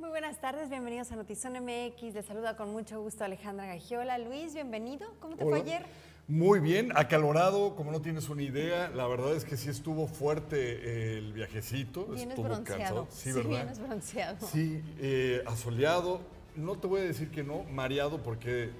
Muy buenas tardes, bienvenidos a Notizón MX. Les saluda con mucho gusto Alejandra Gagiola. Luis, bienvenido. ¿Cómo te fue ayer? Muy bien, acalorado, como no tienes una idea. La verdad es que sí estuvo fuerte el viajecito. Vienes estuvo bronceado. Sí, sí, ¿verdad? vienes bronceado. Sí, eh, asoleado. No te voy a decir que no, mareado, porque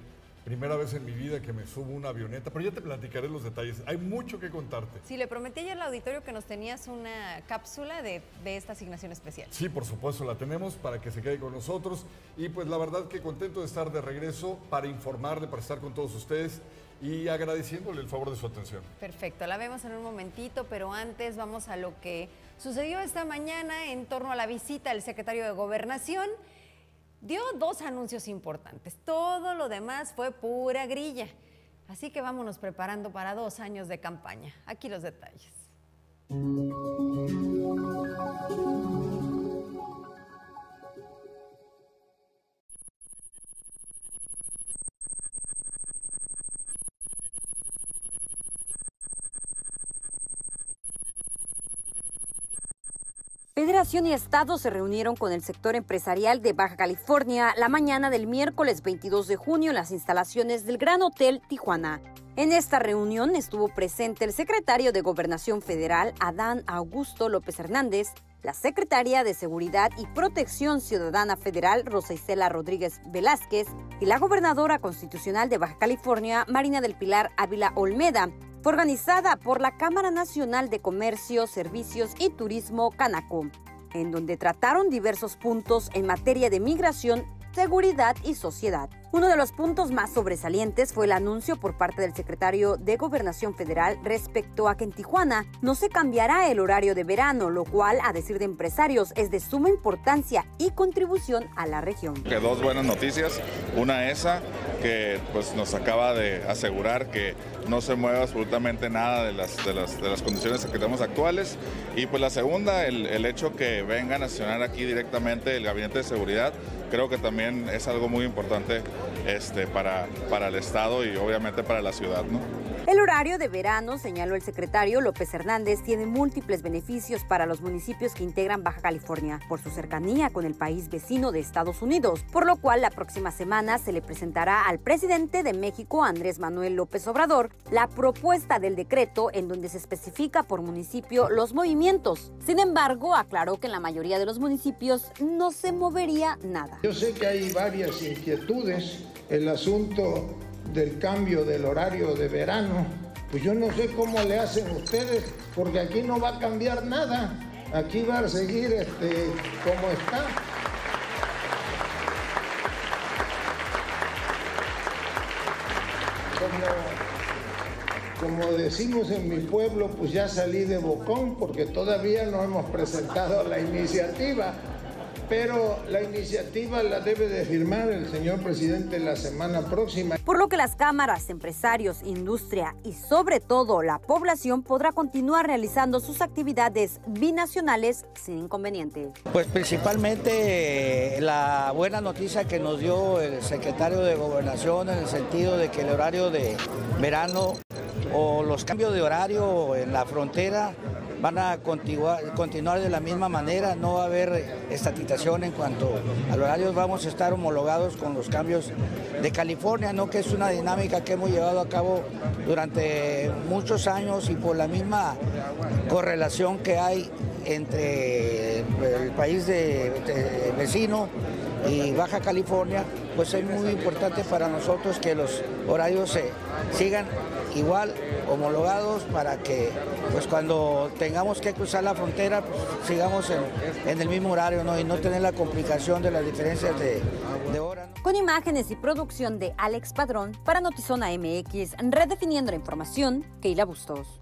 primera vez en mi vida que me subo una avioneta, pero ya te platicaré los detalles. Hay mucho que contarte. Sí, le prometí ayer al auditorio que nos tenías una cápsula de, de esta asignación especial. Sí, por supuesto, la tenemos para que se quede con nosotros. Y pues la verdad que contento de estar de regreso para informarle, para estar con todos ustedes y agradeciéndole el favor de su atención. Perfecto, la vemos en un momentito, pero antes vamos a lo que sucedió esta mañana en torno a la visita del secretario de Gobernación. Dio dos anuncios importantes, todo lo demás fue pura grilla. Así que vámonos preparando para dos años de campaña. Aquí los detalles. Federación y Estado se reunieron con el sector empresarial de Baja California la mañana del miércoles 22 de junio en las instalaciones del Gran Hotel Tijuana. En esta reunión estuvo presente el secretario de Gobernación Federal, Adán Augusto López Hernández, la secretaria de Seguridad y Protección Ciudadana Federal, Rosa Isela Rodríguez Velázquez, y la gobernadora constitucional de Baja California, Marina del Pilar Ávila Olmeda, fue organizada por la Cámara Nacional de Comercio, Servicios y Turismo Canaco, en donde trataron diversos puntos en materia de migración, seguridad y sociedad. Uno de los puntos más sobresalientes fue el anuncio por parte del secretario de Gobernación Federal respecto a que en Tijuana no se cambiará el horario de verano, lo cual, a decir de empresarios, es de suma importancia y contribución a la región. Que dos buenas noticias, una esa que pues nos acaba de asegurar que no se mueva absolutamente nada de las, de las, de las condiciones que tenemos actuales y pues la segunda, el, el hecho que vengan a accionar aquí directamente el Gabinete de Seguridad, creo que también es algo muy importante este, para, para el Estado y obviamente para la ciudad. ¿no? El horario de verano, señaló el secretario López Hernández, tiene múltiples beneficios para los municipios que integran Baja California por su cercanía con el país vecino de Estados Unidos, por lo cual la próxima semana se le presentará al presidente de México, Andrés Manuel López Obrador, la propuesta del decreto en donde se especifica por municipio los movimientos. Sin embargo, aclaró que en la mayoría de los municipios no se movería nada. Yo sé que hay varias inquietudes. El asunto del cambio del horario de verano, pues yo no sé cómo le hacen ustedes, porque aquí no va a cambiar nada. Aquí va a seguir este, como está. Como, como decimos en mi pueblo, pues ya salí de bocón, porque todavía no hemos presentado la iniciativa pero la iniciativa la debe de firmar el señor presidente la semana próxima. Por lo que las cámaras, empresarios, industria y sobre todo la población podrá continuar realizando sus actividades binacionales sin inconveniente. Pues principalmente eh, la buena noticia que nos dio el secretario de Gobernación en el sentido de que el horario de verano o los cambios de horario en la frontera van a continuar, de la misma manera, no va a haber estatización en cuanto al horario, vamos a estar homologados con los cambios de California, ¿no? que es una dinámica que hemos llevado a cabo durante muchos años y por la misma correlación que hay entre el país de, de vecino y Baja California, pues es muy importante para nosotros que los horarios se sigan igual homologados para que pues cuando tengamos que cruzar la frontera pues, sigamos en, el mismo horario ¿no? y no tener la complicación de las diferencias de, de hora. Con imágenes y producción de Alex Padrón para Notizona MX, redefiniendo la información, Keila Bustos.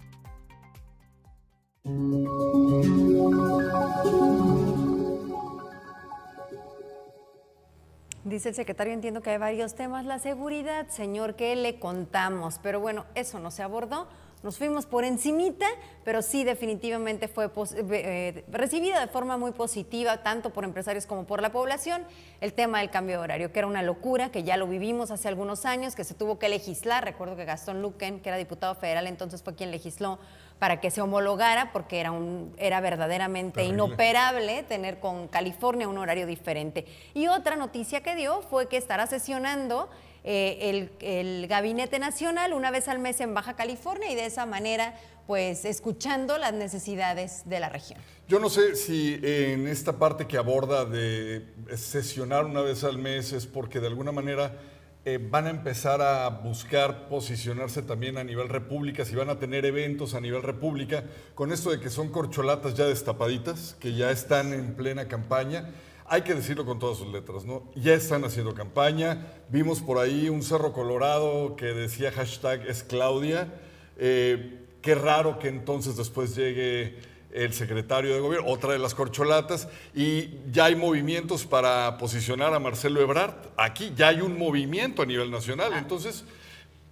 Dice el secretario, entiendo que hay varios temas. La seguridad, señor, ¿qué le contamos? Pero bueno, eso no se abordó. Nos fuimos por encimita, pero sí definitivamente fue eh, recibida de forma muy positiva, tanto por empresarios como por la población, el tema del cambio de horario, que era una locura, que ya lo vivimos hace algunos años, que se tuvo que legislar. Recuerdo que Gastón Luquen, que era diputado federal, entonces fue quien legisló para que se homologara porque era, un, era verdaderamente Terrible. inoperable tener con California un horario diferente. Y otra noticia que dio fue que estará sesionando eh, el, el Gabinete Nacional una vez al mes en Baja California y de esa manera pues escuchando las necesidades de la región. Yo no sé si en esta parte que aborda de sesionar una vez al mes es porque de alguna manera eh, van a empezar a buscar posicionarse también a nivel república, si van a tener eventos a nivel república, con esto de que son corcholatas ya destapaditas, que ya están en plena campaña. Hay que decirlo con todas sus letras, ¿no? Ya están haciendo campaña. Vimos por ahí un Cerro Colorado que decía hashtag es Claudia. Eh, qué raro que entonces después llegue el secretario de gobierno, otra de las corcholatas, y ya hay movimientos para posicionar a Marcelo Ebrard. Aquí ya hay un movimiento a nivel nacional. Entonces,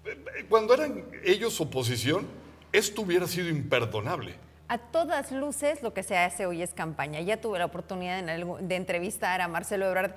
eh, cuando eran ellos oposición, esto hubiera sido imperdonable. A todas luces, lo que se hace hoy es campaña. Ya tuve la oportunidad de entrevistar a Marcelo Ebrard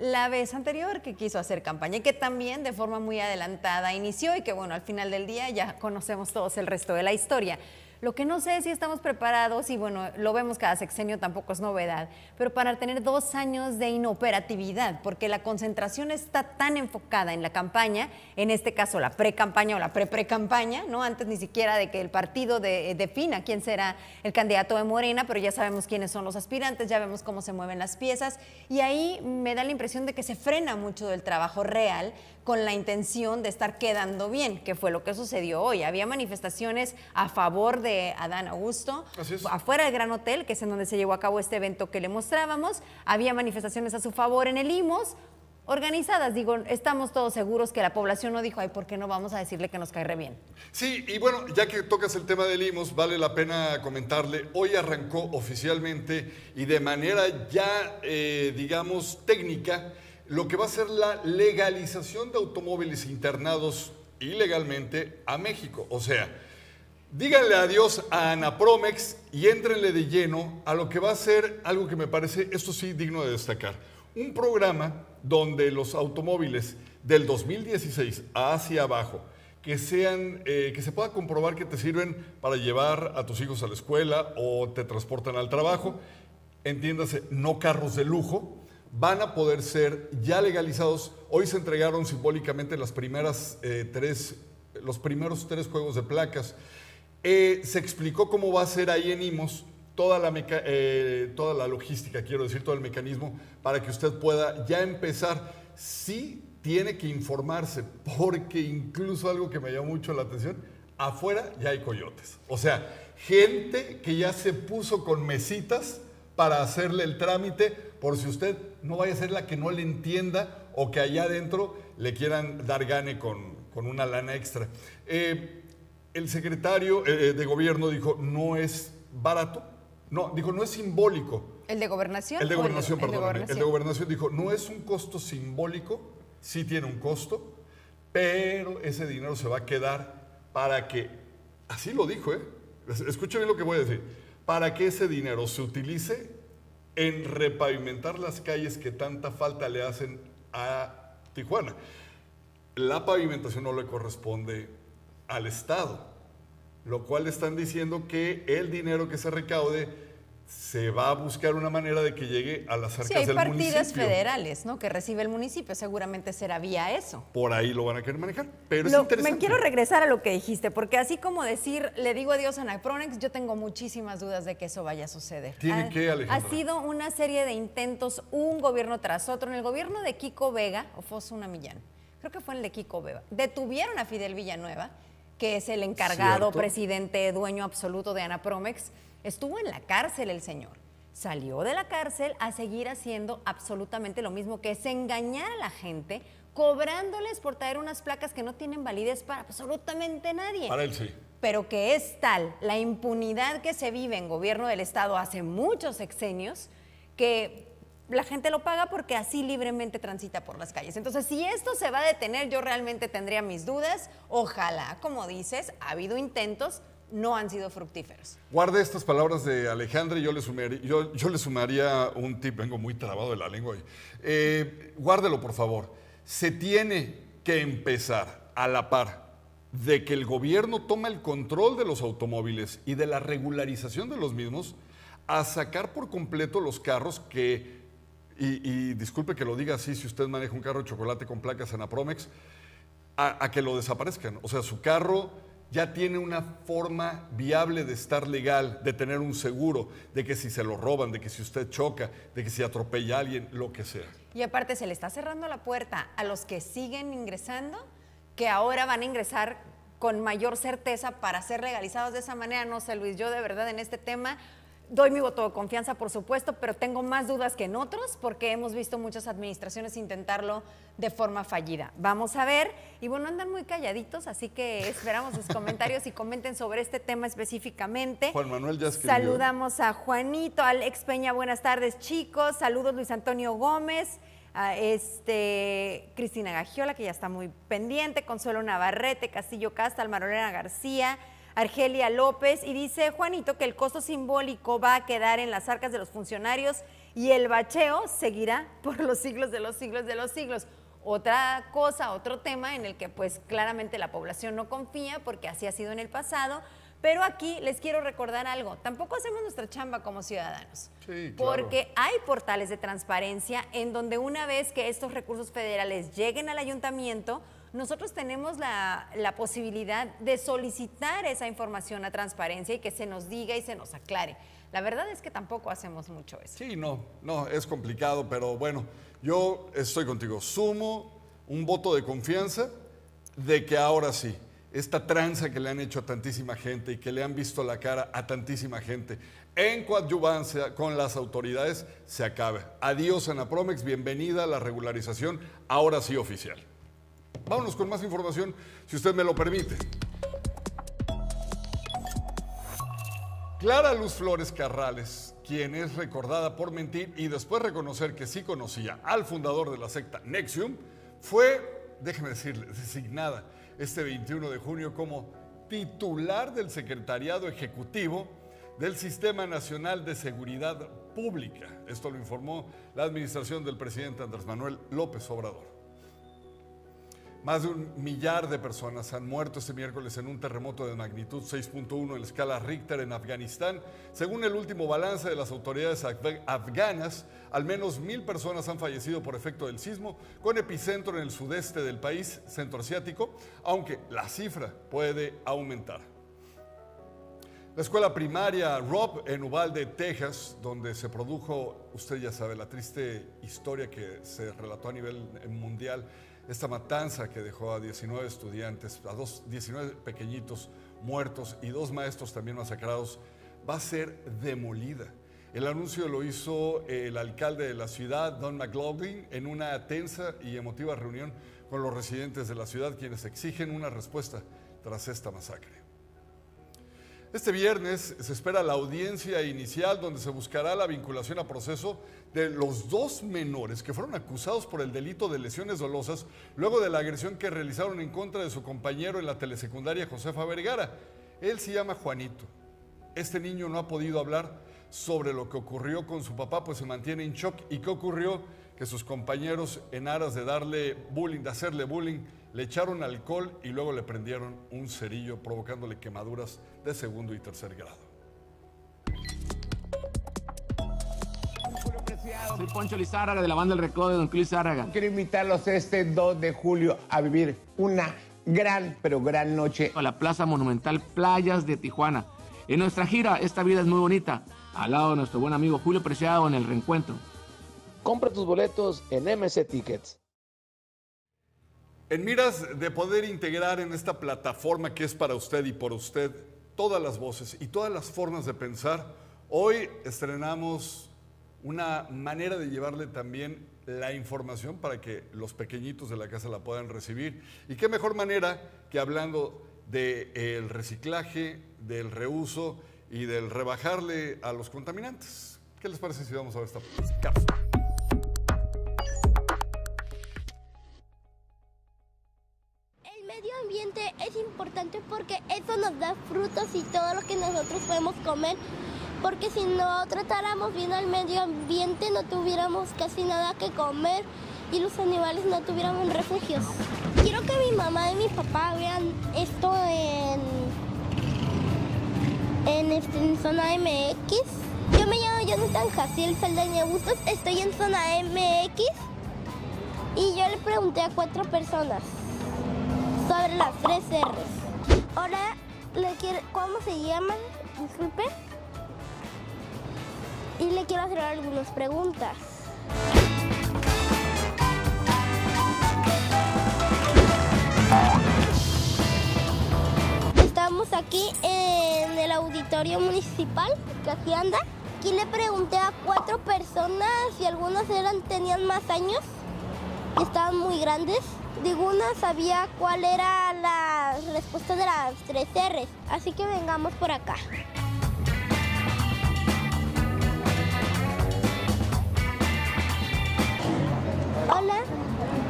la vez anterior que quiso hacer campaña y que también de forma muy adelantada inició y que bueno, al final del día ya conocemos todos el resto de la historia. Lo que no sé es si estamos preparados, y bueno, lo vemos cada sexenio, tampoco es novedad, pero para tener dos años de inoperatividad, porque la concentración está tan enfocada en la campaña, en este caso la pre-campaña o la pre-pre-campaña, ¿no? Antes ni siquiera de que el partido de- defina quién será el candidato de Morena, pero ya sabemos quiénes son los aspirantes, ya vemos cómo se mueven las piezas, y ahí me da la impresión de que se frena mucho del trabajo real con la intención de estar quedando bien, que fue lo que sucedió hoy. Había manifestaciones a favor de Adán Augusto, afuera del Gran Hotel, que es en donde se llevó a cabo este evento que le mostrábamos. Había manifestaciones a su favor en el IMOS, organizadas. Digo, estamos todos seguros que la población no dijo, ay, ¿por qué no vamos a decirle que nos cae re bien? Sí, y bueno, ya que tocas el tema del IMOS, vale la pena comentarle, hoy arrancó oficialmente y de manera ya, eh, digamos, técnica, lo que va a ser la legalización de automóviles internados ilegalmente a México. O sea, díganle adiós a Anapromex y éntrenle de lleno a lo que va a ser algo que me parece, esto sí, digno de destacar. Un programa donde los automóviles del 2016 hacia abajo, que sean, eh, que se pueda comprobar que te sirven para llevar a tus hijos a la escuela o te transportan al trabajo, entiéndase, no carros de lujo, van a poder ser ya legalizados. Hoy se entregaron simbólicamente las primeras eh, tres, los primeros tres juegos de placas. Eh, se explicó cómo va a ser ahí en IMOS toda la, eh, toda la logística, quiero decir, todo el mecanismo, para que usted pueda ya empezar. Sí tiene que informarse, porque incluso algo que me llamó mucho la atención, afuera ya hay coyotes. O sea, gente que ya se puso con mesitas para hacerle el trámite, por si usted no vaya a ser la que no le entienda o que allá adentro le quieran dar gane con, con una lana extra. Eh, el secretario eh, de gobierno dijo, no es barato, no, dijo, no es simbólico. ¿El de gobernación? El de gobernación, el perdón. El de gobernación? dijo, no es un costo simbólico, sí tiene un costo, pero ese dinero se va a quedar para que, así lo dijo, ¿eh? Es- Escuche bien lo que voy a decir, para que ese dinero se utilice en repavimentar las calles que tanta falta le hacen a Tijuana. La pavimentación no le corresponde al Estado, lo cual están diciendo que el dinero que se recaude se va a buscar una manera de que llegue a las arcas Sí, hay del partidas municipio. federales, ¿no? Que recibe el municipio, seguramente será vía eso. Por ahí lo van a querer manejar, pero es interesante. me quiero regresar a lo que dijiste, porque así como decir, le digo adiós a Napronex, yo tengo muchísimas dudas de que eso vaya a suceder. Tiene Ha- que, Alejandra. Ha sido una serie de intentos, un gobierno tras otro. En el gobierno de Kiko Vega, o fue una Millán, creo que fue el de Kiko Vega, detuvieron a Fidel Villanueva, que es el encargado, Cierto. presidente, dueño absoluto de Anapromex. Estuvo en la cárcel el señor. Salió de la cárcel a seguir haciendo absolutamente lo mismo, que es engañar a la gente, cobrándoles por traer unas placas que no tienen validez para absolutamente nadie Para él sí. pero que es tal la impunidad que se vive en gobierno del Estado hace muchos sexenios que la gente lo paga porque así libremente transita por las calles. Entonces, si esto se va a detener, yo realmente tendría mis dudas. Ojalá, como dices, ha habido intentos, no han sido fructíferos. Guarde estas palabras de Alejandra y yo le sumaría, yo, yo le sumaría un tip, vengo muy trabado de la lengua hoy. Eh, guárdelo, por favor. Se tiene que empezar a la par de que el gobierno toma el control de los automóviles y de la regularización de los mismos a sacar por completo los carros que, y, disculpe que lo diga así, si usted maneja un carro de chocolate con placas Anapromex, a, a que lo desaparezcan. O sea, su carro ya tiene una forma viable de estar legal, de tener un seguro, de que si se lo roban, de que si usted choca, de que si atropella a alguien, lo que sea. Y aparte se le está cerrando la puerta a los que siguen ingresando, que ahora van a ingresar con mayor certeza para ser legalizados de esa manera. No sé, Luis, yo de verdad en este tema doy mi voto de confianza, por supuesto, pero tengo más dudas que en otros porque hemos visto muchas administraciones intentarlo de forma fallida. Vamos a ver. Y bueno, andan muy calladitos, así que esperamos sus comentarios y comenten sobre este tema específicamente. Juan Manuel ya escribió. Saludamos a Juanito, Alex Peña, buenas tardes, chicos. Saludos, Luis Antonio Gómez. A este, Cristina Gagiola, que ya está muy pendiente, Consuelo Navarrete, Castillo Casta, Almarolena García, Argelia López, y dice Juanito que el costo simbólico va a quedar en las arcas de los funcionarios y el bacheo seguirá por los siglos de los siglos de los siglos. Otra cosa, otro tema en el que pues claramente la población no confía porque así ha sido en el pasado, pero aquí les quiero recordar algo, tampoco hacemos nuestra chamba como ciudadanos, Sí, claro. porque hay portales de transparencia en donde una vez que estos recursos federales lleguen al ayuntamiento, nosotros tenemos la, posibilidad de solicitar esa información a transparencia y que se nos diga y se nos aclare. La verdad es que tampoco hacemos mucho eso. Sí, no, no, es complicado, pero bueno, yo estoy contigo. Sumo un voto de confianza de que ahora sí, esta tranza que le han hecho a tantísima gente y que le han visto la cara a tantísima gente en coadyuvancia con las autoridades se acabe. Adiós, Anapromex, bienvenida a la regularización, ahora sí oficial. Vámonos con más información, si usted me lo permite. Clara Luz Flores Carrales, quien es recordada por mentir y después reconocer que sí conocía al fundador de la secta Nexium, fue, déjeme decirle, designada este 21 de junio como titular del Secretariado Ejecutivo del Sistema Nacional de Seguridad Pública. Esto lo informó la administración del presidente Andrés Manuel López Obrador. Más de un millar de personas han muerto este miércoles en un terremoto de magnitud 6.1 en la escala Richter en Afganistán. Según el último balance de las autoridades afga- afganas, al menos mil personas han fallecido por efecto del sismo, con epicentro en el sudeste del país centroasiático, aunque la cifra puede aumentar. La escuela primaria Rob en Uvalde, Texas, donde se produjo, usted ya sabe, la triste historia que se relató a nivel mundial, esta matanza que dejó a 19 estudiantes, a dos, 19 pequeñitos muertos y dos maestros también masacrados, va a ser demolida. El anuncio lo hizo el alcalde de la ciudad, Don McLaughlin, en una tensa y emotiva reunión con los residentes de la ciudad, quienes exigen una respuesta tras esta masacre. Este viernes se espera la audiencia inicial donde se buscará la vinculación a proceso de los dos menores que fueron acusados por el delito de lesiones dolosas luego de la agresión que realizaron en contra de su compañero en la telesecundaria Josefa Vergara. Él se llama Juanito. Este niño no ha podido hablar sobre lo que ocurrió con su papá, pues se mantiene en shock. ¿Y qué ocurrió? Que sus compañeros, en aras de darle bullying, de hacerle bullying, le echaron alcohol y luego le prendieron un cerillo, provocándole quemaduras de segundo y tercer grado. Soy Poncho Lizárraga de la banda El Recodo de Don Luis Lizárraga. Quiero invitarlos este 2 de julio a vivir una gran, pero gran noche. A la Plaza Monumental Playas de Tijuana. En nuestra gira, Esta Vida es Muy Bonita, al lado de nuestro buen amigo Julio Preciado en el reencuentro. Compra tus boletos en MC Tickets. En miras de poder integrar en esta plataforma que es para usted y por usted todas las voces y todas las formas de pensar, hoy estrenamos una manera de llevarle también la información para que los pequeñitos de la casa la puedan recibir. Y qué mejor manera que hablando del reciclaje, del reuso y del rebajarle a los contaminantes. ¿Qué les parece si vamos a ver esta cápsula? Es importante porque eso nos da frutos y todo lo que nosotros podemos comer. Porque si no tratáramos bien al medio ambiente no tuviéramos casi nada que comer y los animales no tuvieran refugios. Quiero que mi mamá y mi papá vean esto en, en, este, zona MX. Yo me llamo Jonathan Jaciel Saldaña Bustos, estoy en zona MX y yo le pregunté a cuatro personas sobre las tres R's. Ahora, le quiero, ¿cómo se llaman? Disculpe. Y le quiero hacer algunas preguntas. Estamos aquí en el auditorio municipal, que aquí anda. Aquí le pregunté a cuatro personas si algunas eran, tenían más años, y estaban muy grandes. Ninguna sabía cuál era la respuesta de las tres R's, así que vengamos por acá. Hola,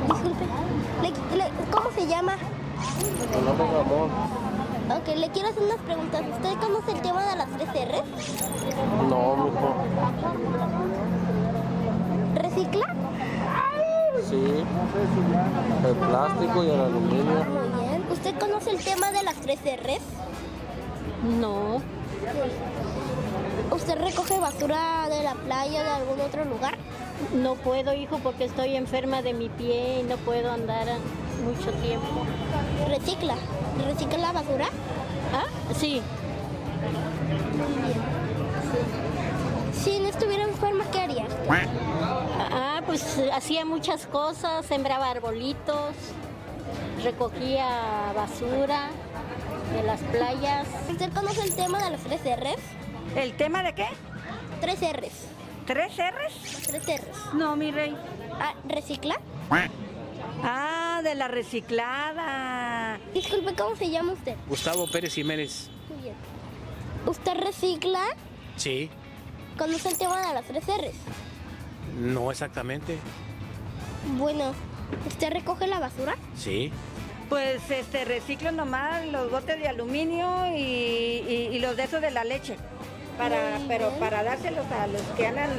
disculpe, le- le- ¿cómo se llama? Nombre Ramón. Ok, le quiero hacer unas preguntas. ¿Usted conoce el tema de las tres R's? No, mijo. ¿Recicla? Sí. El plástico y el aluminio. Muy bien. ¿Usted conoce el tema de las tres R's? No, ¿Usted recoge basura de la playa o de algún otro lugar? no puedo, hijo, porque estoy enferma de mi pie y no puedo andar mucho tiempo. ¿Recicla? ¿Recicla la basura? ¿Ah? Sí, Si no estuviera enferma, ¿qué haría? Pues hacía muchas cosas, sembraba arbolitos, recogía basura de las playas. ¿Usted conoce el tema de las tres R's? ¿El tema de qué? Tres R's. ¿Tres R's? Las tres R's. No, mi rey. Ah, ¿Recicla? Ah, de la reciclada. Disculpe, ¿cómo se llama usted? Gustavo Pérez Jiménez. Muy bien. ¿Usted recicla? Sí, ¿Conoce el tema de las tres R's? No exactamente. Bueno, ¿usted recoge la basura? Sí. Pues este reciclo nomás los botes de aluminio y, y- y los de esos de la leche. Para, pero para dárselos a los que andan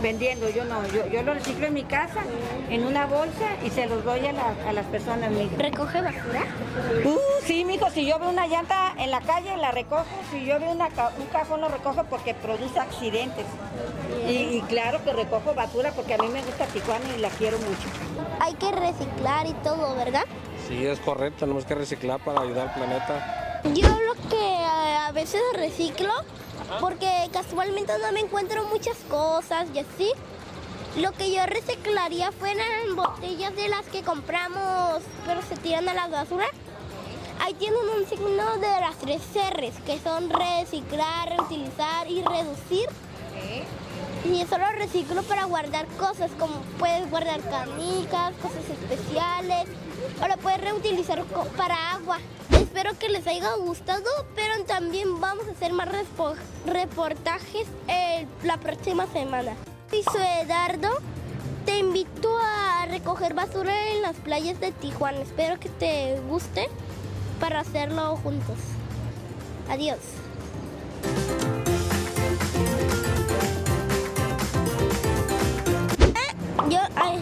vendiendo. Yo no, yo, yo lo reciclo en mi casa, en una bolsa y se los doy a, la- a las personas, mijo. ¿Recoge basura? Uh, sí, mijo, si yo veo una llanta en la calle, la recojo. Si yo veo una un cajón, lo recojo porque produce accidentes. Y, y claro que recojo basura porque a mí me gusta Tijuana y la quiero mucho. Hay que reciclar y todo, ¿verdad? Sí, es correcto. Tenemos que reciclar para ayudar al planeta. Yo lo que eh, a veces reciclo, porque casualmente no me encuentro muchas cosas y así, lo que yo reciclaría fueran botellas de las que compramos, pero se tiran a la basura. Ahí tienen un signo de las tres R's, que son reciclar, reutilizar y reducir. Y eso lo reciclo para guardar cosas, como puedes guardar canicas, cosas especiales, o lo puedes reutilizar para agua. Espero que les haya gustado, pero también vamos a hacer más reportajes la próxima semana. Soy Edardo, te invito a recoger basura en las playas de Tijuana. Espero que te guste para hacerlo juntos. Adiós. Yo, ay,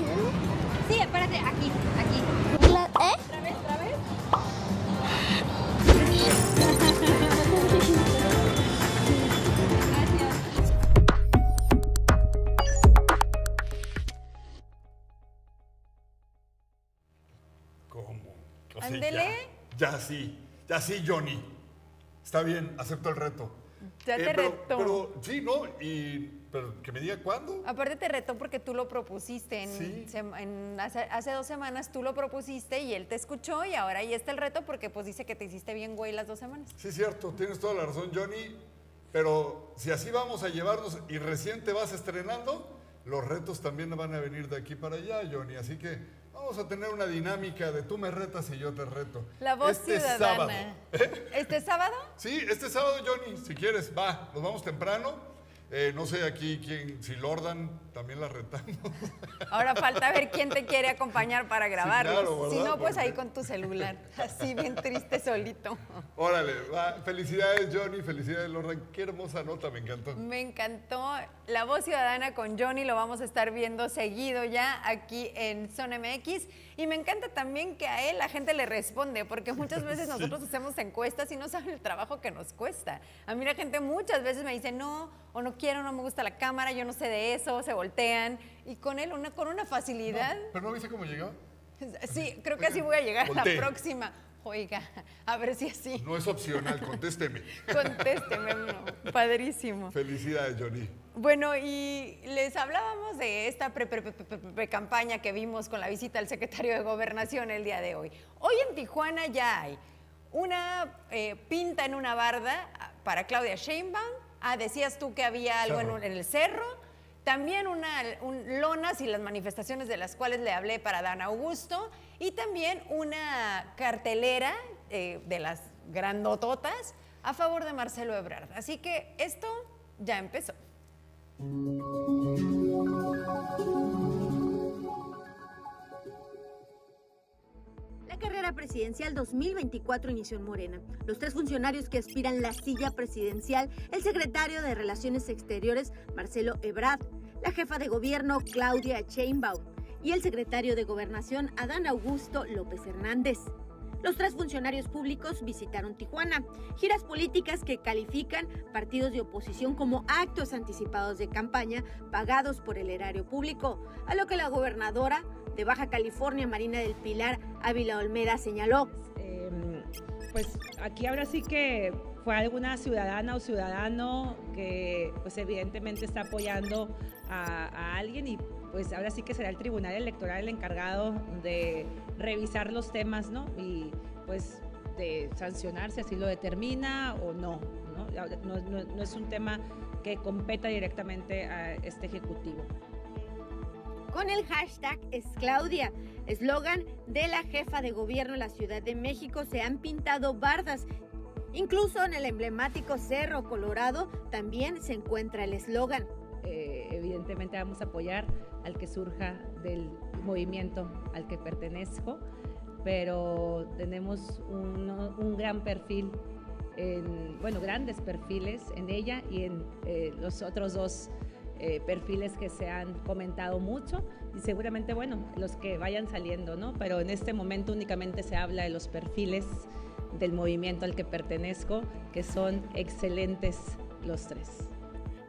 Sí, espérate, aquí, Ándele. Ya, ya sí, ya sí, Johnny. Está bien, acepto el reto. Ya te Eh, pero, retó. Pero sí, ¿no? Y pero que me diga cuándo. Aparte te retó porque tú lo propusiste. En, Sí. en- hace, hace dos semanas tú lo propusiste y él te escuchó y ahora ahí está el reto porque pues dice que te hiciste bien güey las dos semanas. Sí, cierto, tienes toda la razón, Johnny. Pero si así vamos a llevarnos y recién te vas estrenando, los retos también van a venir de aquí para allá, Johnny. Así que vamos a tener una dinámica de tú me retas y yo te reto. La voz Este ciudadana. sábado. ¿Este sábado? Sí, este sábado, Johnny, si quieres, va, nos vamos temprano. Eh, no sé aquí quién, si Lordan también la retamos. Ahora falta ver quién te quiere acompañar para grabarlos. claro, si no, pues Porque- ahí con tu celular. Así bien triste solito. Órale, va. felicidades Johnny, felicidades Lordan. Qué hermosa nota, me encantó. Me encantó la voz ciudadana con Johnny, lo vamos a estar viendo seguido ya aquí en Zona MX. Y me encanta también que a él la gente le responde, porque muchas veces nosotros hacemos encuestas y no saben el trabajo que nos cuesta. A mí la gente muchas veces me dice, no, o no quiero, no me gusta la cámara, yo no sé de eso, se voltean. Y con él, una, con una facilidad. ¿Pero no viste cómo llegó? Sí, creo que así voy a llegar a voltee. la próxima. Oiga, a ver si así. No es opcional, contésteme. Contésteme uno. Padrísimo. Felicidades Johnny. Bueno, y les hablábamos de esta pre-campaña que vimos con la visita al secretario de Gobernación el día de hoy. Hoy en Tijuana ya hay una eh, pinta en una barda para Claudia Sheinbaum. Ah, decías tú que había algo en, Cerro. un- en el cerro. También una, un- lonas y las manifestaciones de las cuales le hablé para Dan Augusto. Y también una cartelera eh, de las grandototas a favor de Marcelo Ebrard. Así que esto ya empezó. La carrera presidencial 2024 inició en Morena. Los tres funcionarios que aspiran la silla presidencial, el secretario de Relaciones Exteriores, Marcelo Ebrard, la jefa de gobierno, Claudia Sheinbaum, y el secretario de Gobernación, Adán Augusto López Hernández. Los tres funcionarios públicos visitaron Tijuana, giras políticas que califican partidos de oposición como actos anticipados de campaña pagados por el erario público, a lo que la gobernadora de Baja California, Marina del Pilar Ávila Olmeda, señaló. Em, pues aquí ahora sí que fue alguna ciudadana o ciudadano que pues evidentemente está apoyando a, a alguien y pues ahora sí que será el Tribunal Electoral el encargado de revisar los temas, ¿no? Y pues de sancionar si así lo determina o no, ¿no? No, no- no es un tema que competa directamente a este Ejecutivo. con el hashtag es Claudia, eslogan de la jefa de gobierno de la Ciudad de México, se han pintado bardas. Incluso en el emblemático Cerro Colorado también se encuentra el eslogan. Eh, evidentemente vamos a apoyar al que surja del movimiento al que pertenezco, pero tenemos un, gran perfil, en, bueno, grandes perfiles en ella y en eh, los otros dos eh, perfiles que se han comentado mucho y seguramente, bueno, los que vayan saliendo, ¿no? Pero en este momento únicamente se habla de los perfiles del movimiento al que pertenezco, que son excelentes los tres.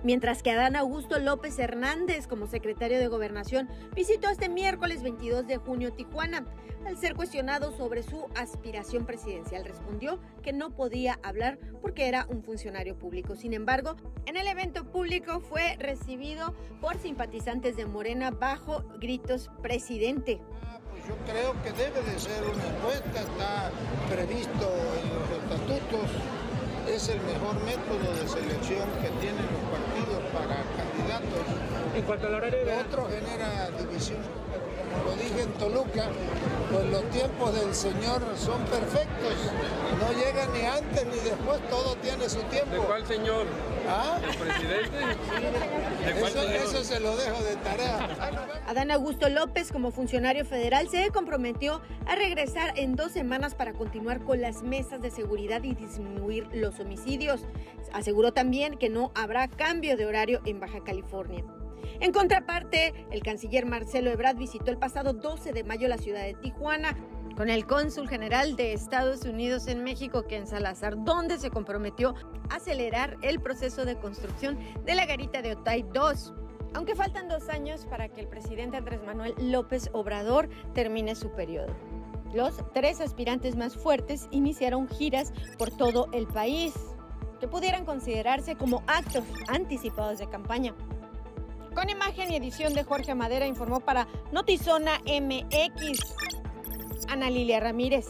Mientras que Adán Augusto López Hernández, como secretario de Gobernación, visitó este miércoles 22 de junio Tijuana. Al ser cuestionado sobre su aspiración presidencial, respondió que no podía hablar porque era un funcionario público. Sin embargo, en el evento público fue recibido por simpatizantes de Morena bajo gritos presidente. Pues yo creo que debe de ser una encuesta, está previsto en los estatutos, es el mejor método de selección que tienen los partidos para candidatos. En cuanto al horario Lo otro genera división, lo dije en Toluca, pues los tiempos del Señor son perfectos, no llegan ni antes ni después, todo tiene su tiempo. ¿De cuál señor? ¿Ah? ¿El presidente? ¿De cuál Eso, señor? eso se lo dejo de tarea. Adán Augusto López, como funcionario federal, se comprometió a regresar en dos semanas para continuar con las mesas de seguridad y disminuir los homicidios. Aseguró también que no habrá cambio de horario en Baja California. En contraparte, el canciller Marcelo Ebrard visitó el pasado 12 de mayo la ciudad de Tijuana con el cónsul general de Estados Unidos en México, Ken Salazar, donde se comprometió a acelerar el proceso de construcción de la garita de Otay 2. Aunque faltan dos años para que el presidente Andrés Manuel López Obrador termine su periodo. Los tres aspirantes más fuertes iniciaron giras por todo el país, que pudieran considerarse como actos anticipados de campaña. Con imagen y edición de Jorge Madera informó para Notizona MX, Ana Lilia Ramírez.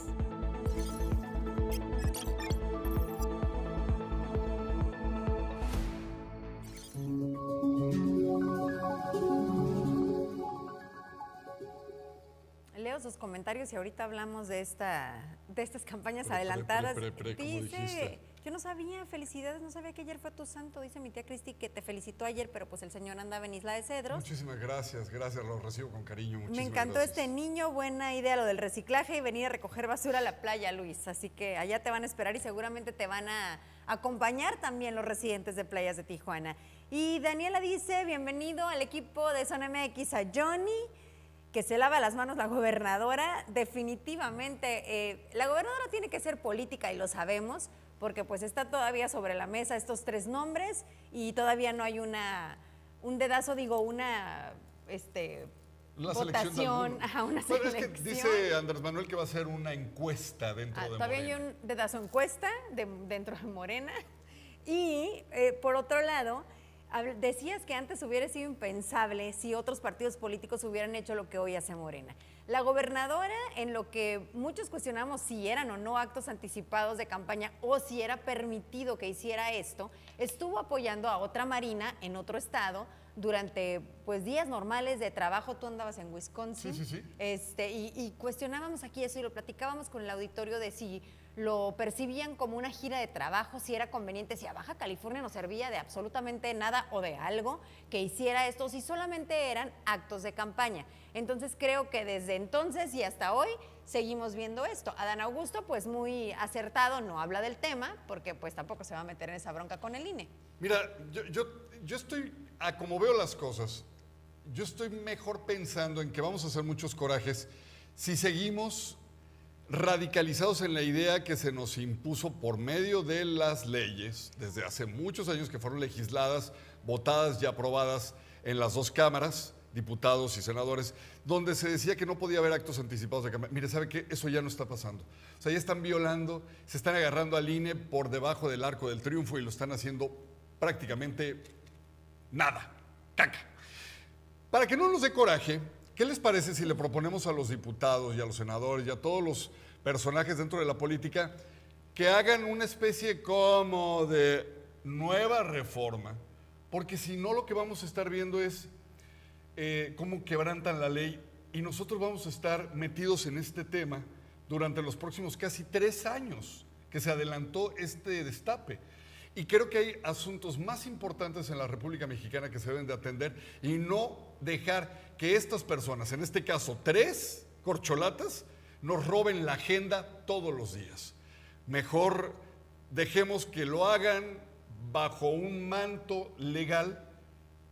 Leo sus comentarios y ahorita hablamos de esta de estas campañas adelantadas. Yo no sabía, felicidades, no sabía que ayer fue tu santo, dice mi tía Cristi que te felicitó ayer, pero pues el señor andaba en Isla de Cedros. Muchísimas gracias, gracias, lo recibo con cariño. Me muchísimas encantó gracias. este niño, buena idea lo del reciclaje y venir a recoger basura a la playa, Luis. Así que allá te van a esperar y seguramente te van a acompañar también los residentes de playas de Tijuana. Y Daniela dice, bienvenido al equipo de Zona MX a Johnny, que se lava las manos la gobernadora. Definitivamente, eh, la gobernadora tiene que ser política y lo sabemos, porque pues está todavía sobre la mesa estos tres nombres y todavía no hay una, un dedazo, digo, una... Este, La votación, ajá, una es selección. que dice Andrés Manuel que va a hacer una encuesta dentro Ah, de todavía Morena. hay un dedazo encuesta de- dentro de Morena. Y eh, por otro lado, decías que antes hubiera sido impensable si otros partidos políticos hubieran hecho lo que hoy hace Morena. La gobernadora, en lo que muchos cuestionamos si eran o no actos anticipados de campaña o si era permitido que hiciera esto, estuvo apoyando a otra marina en otro estado durante pues días normales de trabajo. Tú andabas en Wisconsin. Sí, sí, sí. Este, y, y cuestionábamos aquí eso y lo platicábamos con el auditorio de si lo percibían como una gira de trabajo, si era conveniente, si a Baja California no servía de absolutamente nada o de algo que hiciera esto, si solamente eran actos de campaña. Entonces creo que desde entonces y hasta hoy seguimos viendo esto. Adán Augusto, pues muy acertado, no habla del tema, porque pues tampoco se va a meter en esa bronca con el INE. Mira, yo, yo, yo estoy, a como veo las cosas, yo estoy mejor pensando en que vamos a hacer muchos corajes si seguimos radicalizados en la idea que se nos impuso por medio de las leyes desde hace muchos años que fueron legisladas, votadas y aprobadas en las dos cámaras, diputados y senadores, donde se decía que no podía haber actos anticipados de campaña. Mire, ¿sabe qué? Eso ya no está pasando. O sea, ya están violando, se están agarrando al INE por debajo del arco del triunfo y lo están haciendo prácticamente nada, caca. Para que no nos dé coraje, ¿qué les parece si le proponemos a los diputados y a los senadores y a todos los personajes dentro de la política que hagan una especie como de nueva reforma? Porque si no, lo que vamos a estar viendo es eh, cómo quebrantan la ley y nosotros vamos a estar metidos en este tema durante los próximos casi tres años que se adelantó este destape. Y creo que hay asuntos más importantes en la República Mexicana que se deben de atender y no dejar que estas personas, en este caso tres corcholatas, nos roben la agenda todos los días. Mejor dejemos que lo hagan bajo un manto legal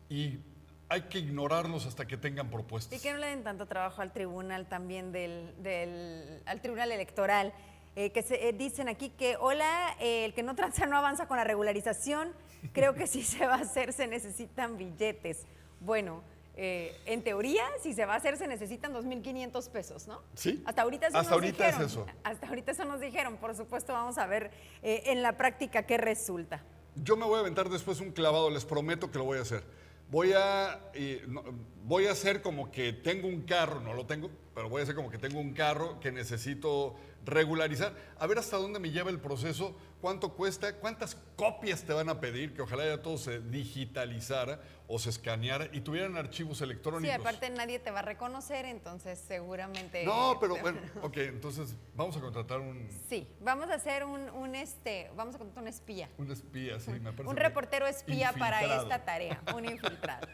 y hay que ignorarlos hasta que tengan propuestas. Y que no le den tanto trabajo al tribunal también del, del- al tribunal electoral. Eh, que se, eh, dicen aquí que, hola, eh, el que no transa no avanza con la regularización. Creo que si se va a hacer se necesitan billetes. Bueno, eh, en teoría, si se va a hacer se necesitan 2.500 pesos, ¿no? Sí. Hasta ahorita eso Hasta nos ahorita es dijeron. eso. Hasta ahorita eso nos dijeron. Por supuesto, vamos a ver eh, en la práctica qué resulta. Yo me voy a aventar después un clavado, les prometo que lo voy a hacer. Voy a, no, voy a hacer como que tengo un carro, no lo tengo, pero voy a hacer como que tengo un carro que necesito regularizar. A ver hasta dónde me lleva el proceso, cuánto cuesta, cuántas copias te van a pedir, que ojalá ya todo se digitalizara o se escaneara y tuvieran archivos Sí, electrónicos. aparte nadie te va a reconocer, entonces seguramente... no, pero bueno, ok, entonces vamos a contratar un, Sí, vamos a hacer un, un, este, vamos a contratar un espía. un espía, sí, me parece. Un reportero espía para esta tarea, un infiltrado.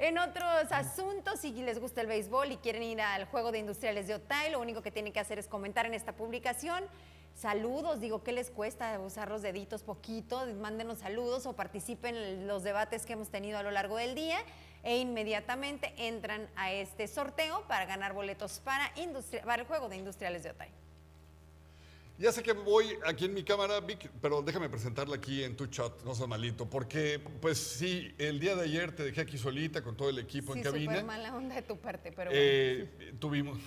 En otros asuntos, si les gusta el béisbol y quieren ir al juego de industriales de Otay, lo único que tienen que hacer es comentar en esta publicación. Saludos, digo, ¿qué les cuesta usar los deditos poquito? Mándenos saludos o participen en los debates que hemos tenido a lo largo del día e inmediatamente entran a este sorteo para ganar boletos para, el juego de industriales de Otay. Ya sé que voy aquí en mi cámara, Vic, pero déjame presentarla aquí en tu chat, no seas malito, porque pues sí, el día de ayer te dejé aquí solita con todo el equipo Sí, en cabina. mala onda de tu parte, pero bueno. Eh, tuvimos,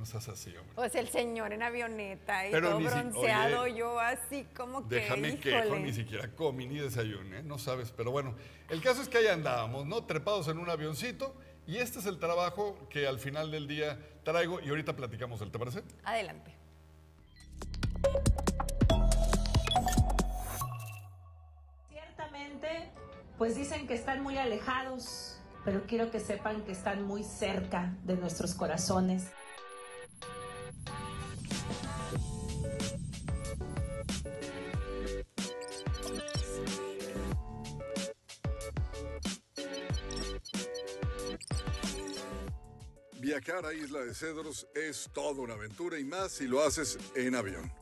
no seas así, hombre. Pues el señor en avioneta y Pero todo si- bronceado, oye, yo así como que, Déjame quejo, ni siquiera comí ni desayuné, no sabes, pero bueno, el caso es que ahí andábamos, ¿no? Trepados en un avioncito y este es el trabajo que al final del día traigo y ahorita platicamos del, ¿te parece? Adelante. Ciertamente, pues dicen que están muy alejados, pero quiero que sepan que están muy cerca de nuestros corazones. Viajar a Isla de Cedros es toda una aventura y más si lo haces en avión.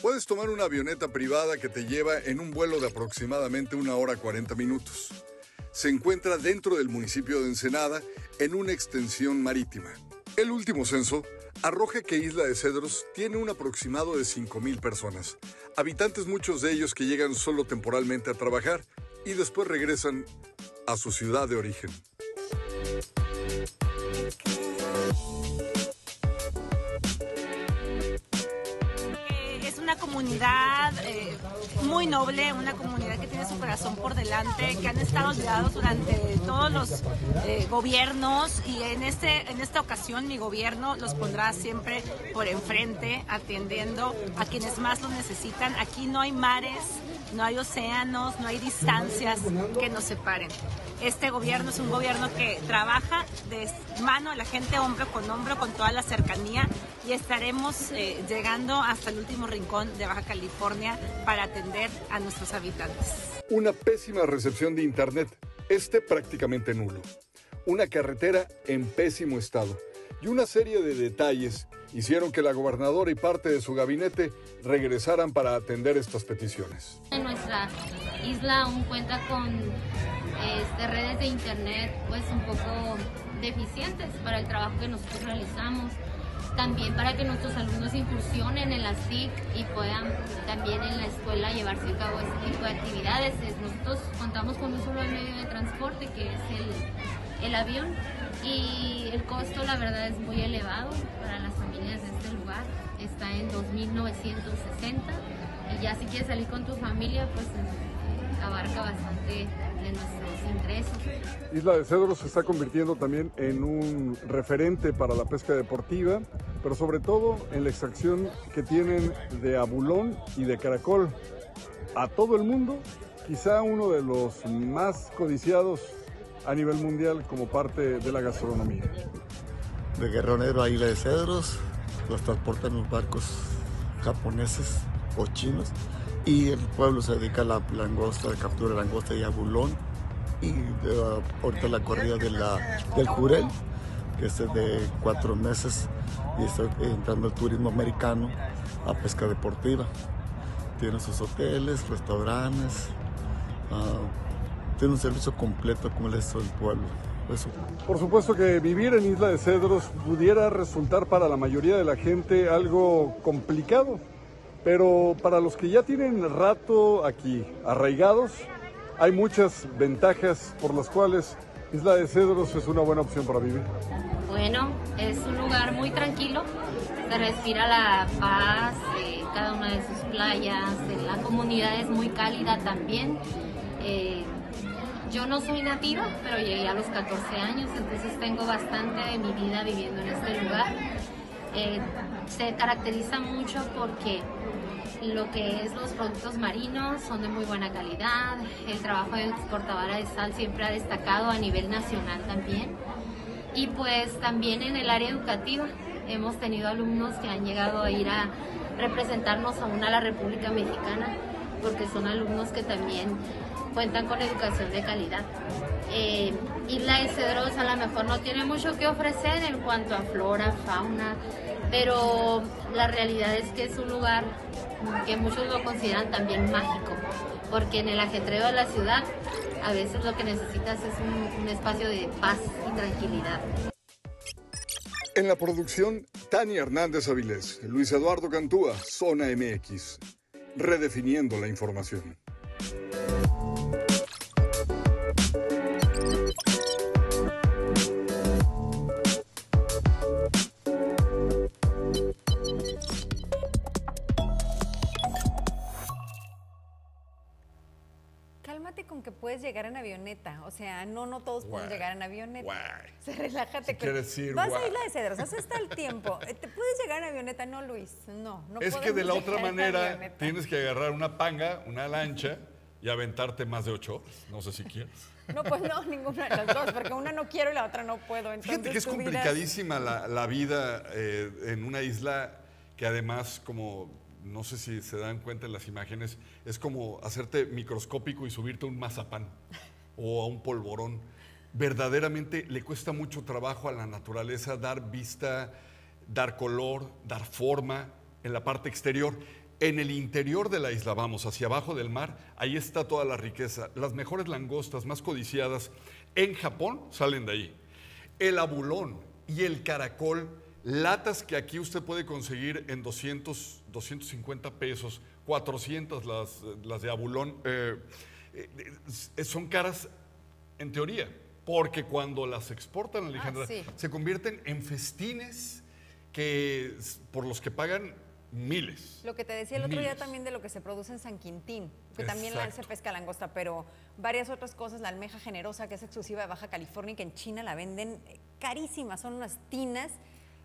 Puedes tomar una avioneta privada que te lleva en un vuelo de aproximadamente una hora 40 minutos. Se encuentra dentro del municipio de Ensenada en una extensión marítima. El último censo arroja que Isla de Cedros tiene un aproximado de 5.000 personas, habitantes muchos de ellos que llegan solo temporalmente a trabajar y después regresan a su ciudad de origen. Es una comunidad eh, muy noble, una comunidad que tiene su corazón por delante, que han estado olvidados durante todos los eh, gobiernos y en, este, en esta ocasión mi gobierno los pondrá siempre por enfrente, atendiendo a quienes más lo necesitan. Aquí no hay mares, no hay océanos, no hay distancias que nos separen. Este gobierno es un gobierno que trabaja de mano a la gente, hombro con hombro, con toda la cercanía y estaremos eh, llegando hasta el último rincón de Baja California para atender a nuestros habitantes. Una pésima recepción de Internet, este prácticamente nulo. Una carretera en pésimo estado. Y una serie de detalles hicieron que la gobernadora y parte de su gabinete regresaran para atender estas peticiones. En nuestra isla aún cuenta con este, redes de internet pues un poco deficientes para el trabajo que nosotros realizamos también para que nuestros alumnos incursionen en las TIC y puedan también en la escuela llevarse a cabo este tipo de actividades. Nosotros contamos con un solo medio de transporte que es el avión y el costo la verdad es muy elevado para las familias de este lugar. Está en 2.960 y ya si quieres salir con tu familia pues eh, abarca bastante de nuestros ingresos. Isla de Cedros se está convirtiendo también en un referente para la pesca deportiva, pero sobre todo en la extracción que tienen de abulón y de caracol. A todo el mundo, quizá uno de los más codiciados a nivel mundial como parte de la gastronomía. De Guerrero Negro a Isla de Cedros, los transportan los barcos japoneses o chinos y el pueblo se dedica a la langosta, la captura de langosta y abulón y de, ahorita la corrida de la, del jurel que es de cuatro meses y está entrando el turismo americano a pesca deportiva. Tiene sus hoteles, restaurantes, uh, tiene un servicio completo como el resto del pueblo. Eso. Por supuesto que vivir en Isla de Cedros pudiera resultar para la mayoría de la gente algo complicado, pero para los que ya tienen rato aquí arraigados, hay muchas ventajas por las cuales Isla de Cedros es una buena opción para vivir. Bueno, es un lugar muy tranquilo, se respira la paz, eh, cada una de sus playas, eh, la comunidad es muy cálida también. Eh, yo no soy nativa, pero llegué a los 14 años, entonces tengo bastante de mi vida viviendo en este lugar. Eh, se caracteriza mucho porque lo que es los productos marinos son de muy buena calidad, el trabajo de exportadora de sal siempre ha destacado a nivel nacional también. Y pues también en el área educativa hemos tenido alumnos que han llegado a ir a representarnos aún a la República Mexicana porque son alumnos que también cuentan con educación de calidad. Eh, Isla de Cedros a lo mejor no tiene mucho que ofrecer en cuanto a flora, fauna, pero la realidad es que es un lugar que muchos lo consideran también mágico, porque en el ajetreo de la ciudad a veces lo que necesitas es un, un espacio de paz y tranquilidad. En la producción, Tania Hernández Avilés, Luis Eduardo Cantúa, Zona MX, redefiniendo la información. Cálmate con que puedes llegar en avioneta. O sea, no, no todos pueden llegar en avioneta. Guay. O sea, relájate. Si con- quieres decir Vas a. Isla de Cedros, hace está el tiempo. Eh, ¿Te puedes llegar en avioneta? No, Luis. No, no es que de la otra manera tienes que agarrar una panga, una lancha y aventarte más de ocho horas. No sé si quieres. No, pues no, ninguna de las dos, porque una no quiero y la otra no puedo. Entonces, Fíjate que es vida complicadísima la, la vida eh, en una isla que además, como no sé si se dan cuenta en las imágenes, es como hacerte microscópico y subirte a un mazapán o a un polvorón. verdaderamente le cuesta mucho trabajo a la naturaleza dar vista, dar color, dar forma en la parte exterior. En el interior de la isla, vamos, hacia abajo del mar, ahí está toda la riqueza. Las mejores langostas más codiciadas en Japón salen de ahí. El abulón y el caracol, latas que aquí usted puede conseguir en 200, 250 pesos, 400 las, las de abulón, eh, eh, son caras en teoría, porque cuando las exportan Alejandra, Ah, sí. se convierten en festines que, por los que pagan miles. Lo que te decía el otro día también de lo que se produce en San Quintín, que también la- se pesca langosta, pero varias otras cosas, la almeja generosa, que es exclusiva de Baja California y que en China la venden eh, carísima, son unas tinas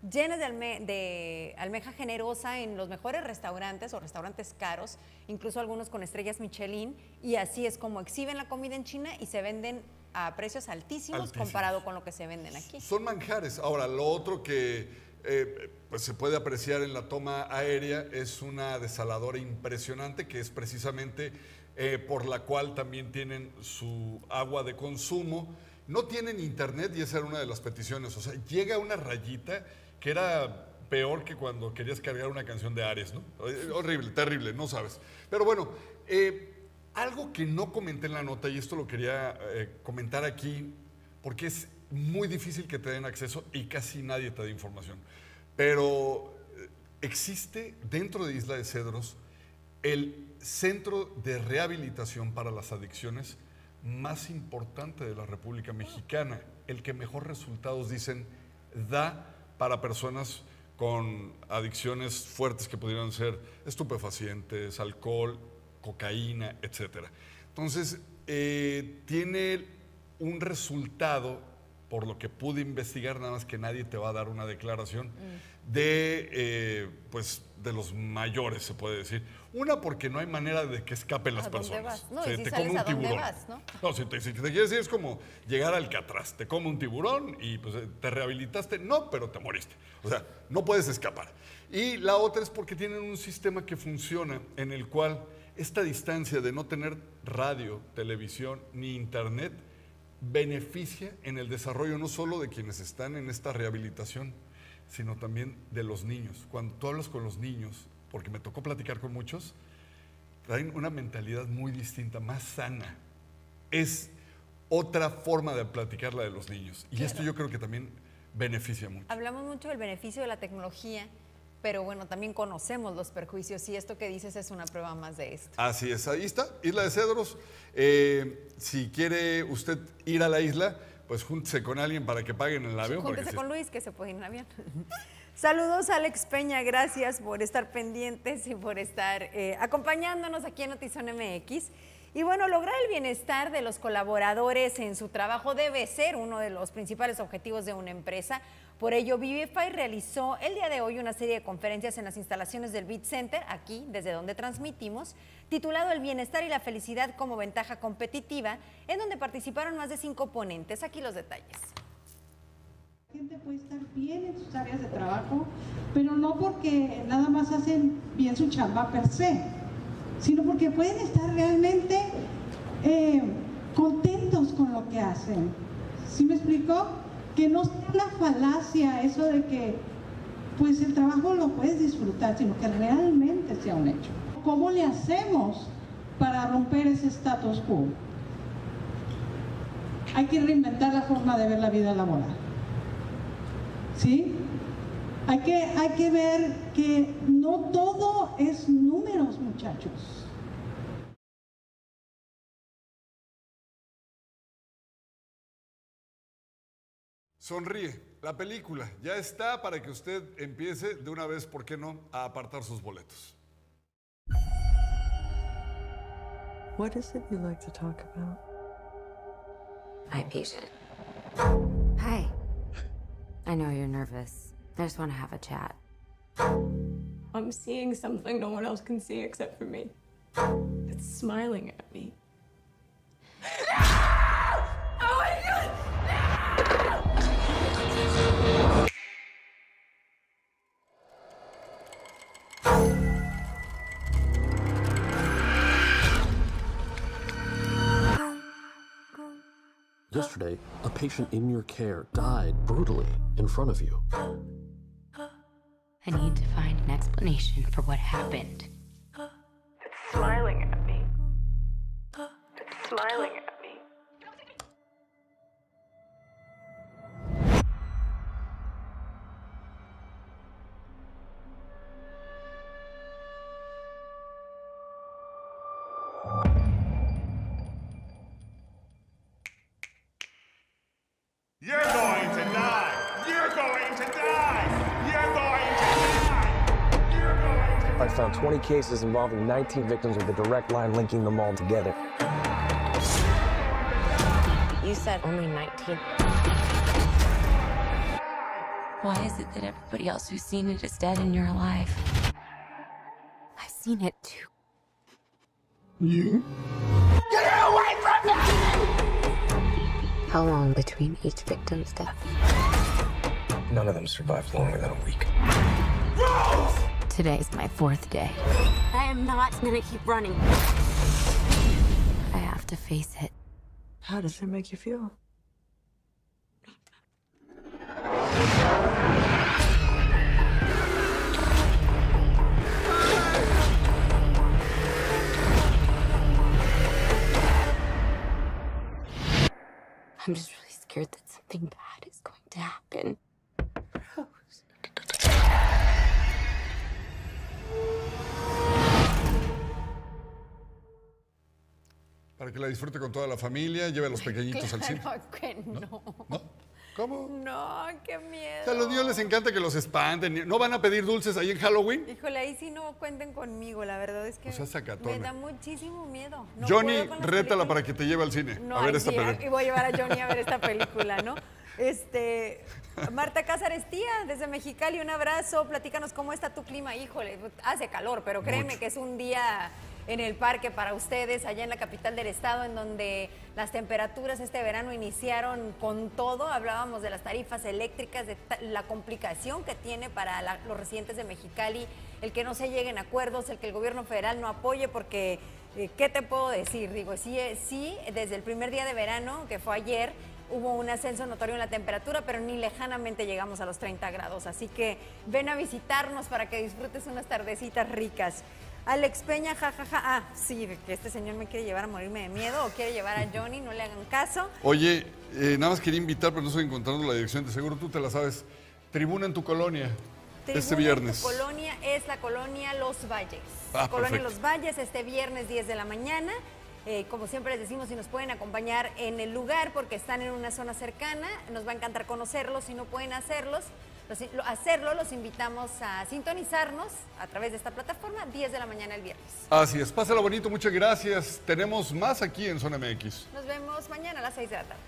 llenas de, alme- de almeja generosa en los mejores restaurantes o restaurantes caros, incluso algunos con estrellas Michelin, y así es como exhiben la comida en China y se venden a precios altísimos, Altísimos. comparado con lo que se venden aquí. Son manjares. Ahora, lo otro que eh, pues se puede apreciar en la toma aérea es una desaladora impresionante que es precisamente eh, por la cual también tienen su agua de consumo. No tienen internet y esa era una de las peticiones. O sea, llega una rayita que era peor que cuando querías cargar una canción de Ares, ¿no? Horrible, terrible, no sabes. Pero bueno, eh, algo que no comenté en la nota, y esto lo quería eh, comentar aquí, porque es muy difícil que te den acceso y casi nadie te da información. Pero eh, existe dentro de Isla de Cedros el centro de rehabilitación para las adicciones más importante de la República Mexicana, el que mejor resultados dicen da para personas con adicciones fuertes que pudieran ser estupefacientes, alcohol, cocaína, etc. Entonces, eh, tiene un resultado, por lo que pude investigar, nada más que nadie te va a dar una declaración, de, eh, pues, de los mayores, se puede decir. Una, porque no hay manera de que escapen las ¿A dónde personas. vas? No, Se y si te come un ¿a dónde tiburón. vas, no? No, si te, si te quieres ir es como llegar al Catraz. Te come un tiburón y pues eh, te rehabilitaste. No, pero te moriste. O sea, no puedes escapar. Y la otra es porque tienen un sistema que funciona en el cual esta distancia de no tener radio, televisión ni internet beneficia en el desarrollo no solo de quienes están en esta rehabilitación, sino también de los niños. Cuando tú hablas con los niños, porque me tocó platicar con muchos, traen una mentalidad muy distinta, más sana. Es otra forma de platicar la de los niños. Y esto yo creo que también beneficia mucho. Hablamos mucho del beneficio de la tecnología, pero bueno, también conocemos los perjuicios y esto que dices es una prueba más de esto. Así es, ahí está, Isla de Cedros. Eh, si quiere usted ir a la isla, pues júntese con alguien para que paguen el avión. Júntese con Luis, que se puede ir en avión. Saludos Alex Peña, gracias por estar pendientes y por estar eh, acompañándonos aquí en Notizón MX. Y bueno, lograr el bienestar de los colaboradores en su trabajo debe ser uno de los principales objetivos de una empresa. Por ello, Vivify realizó el día de hoy una serie de conferencias en las instalaciones del Beat Center, aquí desde donde transmitimos, titulado El bienestar y la felicidad como ventaja competitiva, en donde participaron más de cinco ponentes. Aquí los detalles. Gente puede estar bien en sus áreas de trabajo, pero no porque nada más hacen bien su chamba per se, sino porque pueden estar realmente eh, contentos con lo que hacen. ¿Sí me explico? Que no sea una falacia eso de que pues el trabajo lo puedes disfrutar, sino que realmente sea un hecho. ¿Cómo le hacemos para romper ese status quo? Hay que reinventar la forma de ver la vida laboral. ¿Sí? Hay que, hay que ver que no todo es números, muchachos. Sonríe. La película ya está para que usted empiece de una vez, ¿por qué no?, a apartar sus boletos. What is it you like to talk about? Hi, patient. Hi. I know you're nervous. I just want to have a chat. I'm seeing something no one else can see except for me. It's smiling at me. Patient in your care died brutally in front of you. I need to find an explanation for what happened. It's smiling at me. It's smiling cases involving 19 victims with a direct line linking them all together. You said only 19. Why is it that everybody else who's seen it is dead and you're alive? I've seen it too. You? Get away from me! How long between each victim's death? None of them survived longer than a week. Today's my fourth day. I am not gonna keep running. I have to face it. How does it make you feel? I'm just really scared that something bad is going to happen. Para que la disfrute con toda la familia, lleve a los pequeñitos al cine. Que no. ¿Cómo? No, qué miedo. O sea, a los niños les encanta que los espanten. ¿No van a pedir dulces ahí en Halloween? Híjole, ahí sí no cuenten conmigo, la verdad es que O sea, me da muchísimo miedo. No Johnny, rétala para que te lleve al cine No, a ver esta sí, película. Y voy a llevar a Johnny a ver esta película, ¿no? Este, Marta Cázares, tía, desde Mexicali, un abrazo. Platícanos cómo está tu clima. Híjole, hace calor, pero créeme Mucho. que es un día en el parque para ustedes, allá en la capital del estado, en donde las temperaturas este verano iniciaron con todo. Hablábamos de las tarifas eléctricas, de la complicación que tiene para los residentes de Mexicali, el que no se lleguen a acuerdos, el que el gobierno federal no apoye, porque, eh, ¿qué te puedo decir? Digo, sí, eh, sí, desde el primer día de verano, que fue ayer, hubo un ascenso notorio en la temperatura, pero ni lejanamente llegamos a los 30 grados. Así que ven a visitarnos para que disfrutes unas tardecitas ricas. Alex Peña, jajaja. Ah, sí, que este señor me quiere llevar a morirme de miedo o quiere llevar a Johnny, no le hagan caso. Oye, eh, nada más quería invitar, pero no estoy encontrando la dirección. De seguro tú te la sabes. Tribuna en tu colonia. este Tribuna en viernes. tu colonia es la colonia Los Valles. Ah, colonia perfecto. Los Valles este viernes 10 de la mañana. Eh, como siempre les decimos, si nos pueden acompañar en el lugar porque están en una zona cercana, nos va a encantar conocerlos. Si no pueden hacerlos, los- lo- hacerlo, los invitamos a sintonizarnos a través de esta plataforma 10 de la mañana el viernes. Así es. Pásala bonito, muchas gracias. Tenemos más aquí en Zona MX. Nos vemos mañana a las 6 de la tarde.